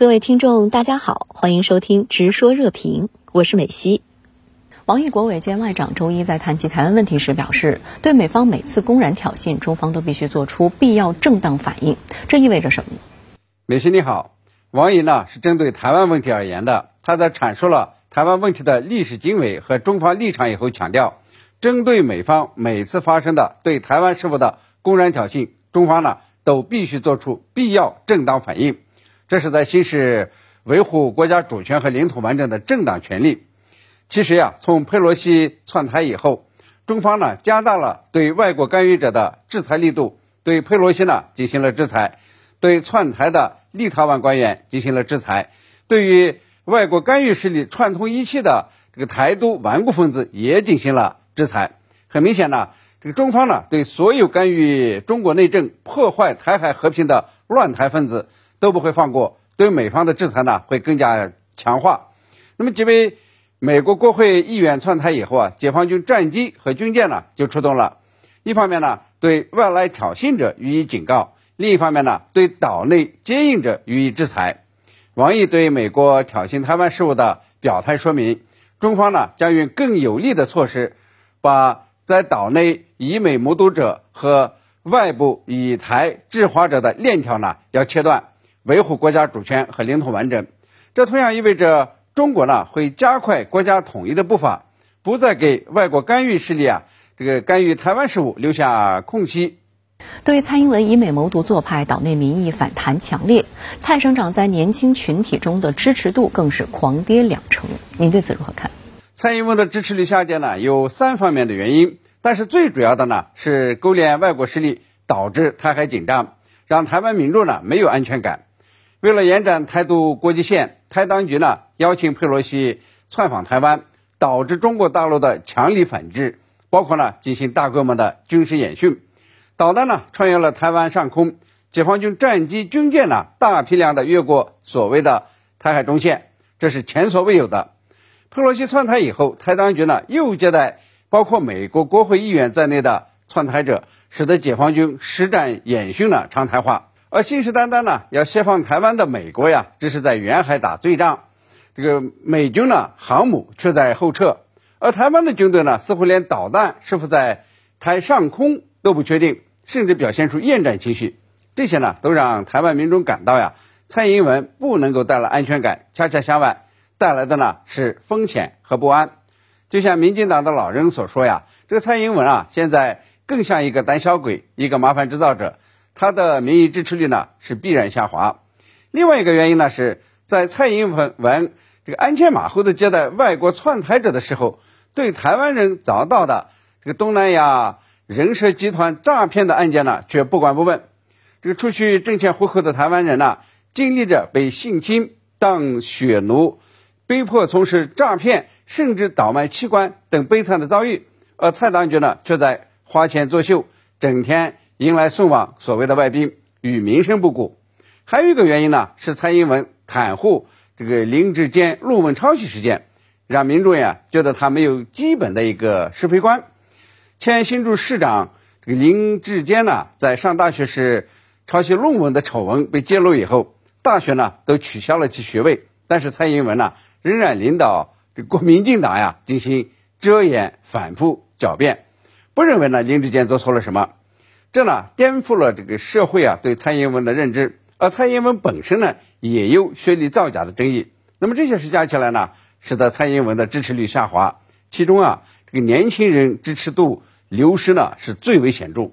各位听众，大家好，欢迎收听《直说热评》，我是美西。王毅国委兼外长周一在谈及台湾问题时表示，对美方每次公然挑衅，中方都必须做出必要正当反应。这意味着什么？美西你好，王毅呢是针对台湾问题而言的。他在阐述了台湾问题的历史经纬和中方立场以后，强调，针对美方每次发生的对台湾事务的公然挑衅，中方呢都必须做出必要正当反应。这是在行使维护国家主权和领土完整的正当权利。其实呀，从佩洛西窜台以后，中方呢加大了对外国干预者的制裁力度，对佩洛西呢进行了制裁，对窜台的立陶宛官员进行了制裁，对于外国干预势力串通一气的这个台独顽固分子也进行了制裁。很明显呢，这个中方呢对所有干预中国内政、破坏台海和平的乱台分子。都不会放过，对美方的制裁呢会更加强化。那么几位美国国会议员窜台以后啊，解放军战机和军舰呢就出动了。一方面呢对外来挑衅者予以警告，另一方面呢对岛内接应者予以制裁。王毅对美国挑衅台湾事务的表态说明，中方呢将用更有力的措施，把在岛内以美谋独者和外部以台制华者的链条呢要切断。维护国家主权和领土完整，这同样意味着中国呢会加快国家统一的步伐，不再给外国干预势力啊这个干预台湾事务留下空隙。对蔡英文以美谋独做派，岛内民意反弹强烈，蔡省长在年轻群体中的支持度更是狂跌两成。您对此如何看？蔡英文的支持率下降呢，有三方面的原因，但是最主要的呢是勾连外国势力，导致台海紧张，让台湾民众呢没有安全感。为了延展台独国际线，台当局呢邀请佩洛西窜访台湾，导致中国大陆的强力反制，包括呢进行大规模的军事演训，导弹呢穿越了台湾上空，解放军战机军舰呢大批量的越过所谓的台海中线，这是前所未有的。佩洛西窜台以后，台当局呢又接待包括美国国会议员在内的窜台者，使得解放军实战演训呢常态化。而信誓旦旦呢要解放台湾的美国呀，这是在远海打醉仗。这个美军呢航母却在后撤，而台湾的军队呢似乎连导弹是否在台上空都不确定，甚至表现出厌战情绪。这些呢都让台湾民众感到呀，蔡英文不能够带来安全感，恰恰相反，带来的呢是风险和不安。就像民进党的老人所说呀，这个蔡英文啊，现在更像一个胆小鬼，一个麻烦制造者。他的民意支持率呢是必然下滑。另外一个原因呢是在蔡英文文这个鞍前马后的接待外国窜台者的时候，对台湾人遭到的这个东南亚人蛇集团诈骗的案件呢却不管不问。这个出去挣钱糊口的台湾人呢，经历着被性侵、当血奴、被迫从事诈骗，甚至倒卖器官等悲惨的遭遇，而蔡当局呢却在花钱作秀，整天。迎来送往所谓的外宾，与民生不顾。还有一个原因呢，是蔡英文袒护这个林志坚论文抄袭事件，让民众呀觉得他没有基本的一个是非观。前新竹市长这个林志坚呢，在上大学时抄袭论文的丑闻被揭露以后，大学呢都取消了其学位，但是蔡英文呢仍然领导这国民进党呀进行遮掩、反复狡辩，不认为呢林志坚做错了什么。这呢颠覆了这个社会啊对蔡英文的认知，而蔡英文本身呢也有学历造假的争议。那么这些事加起来呢，使得蔡英文的支持率下滑，其中啊这个年轻人支持度流失呢是最为显著。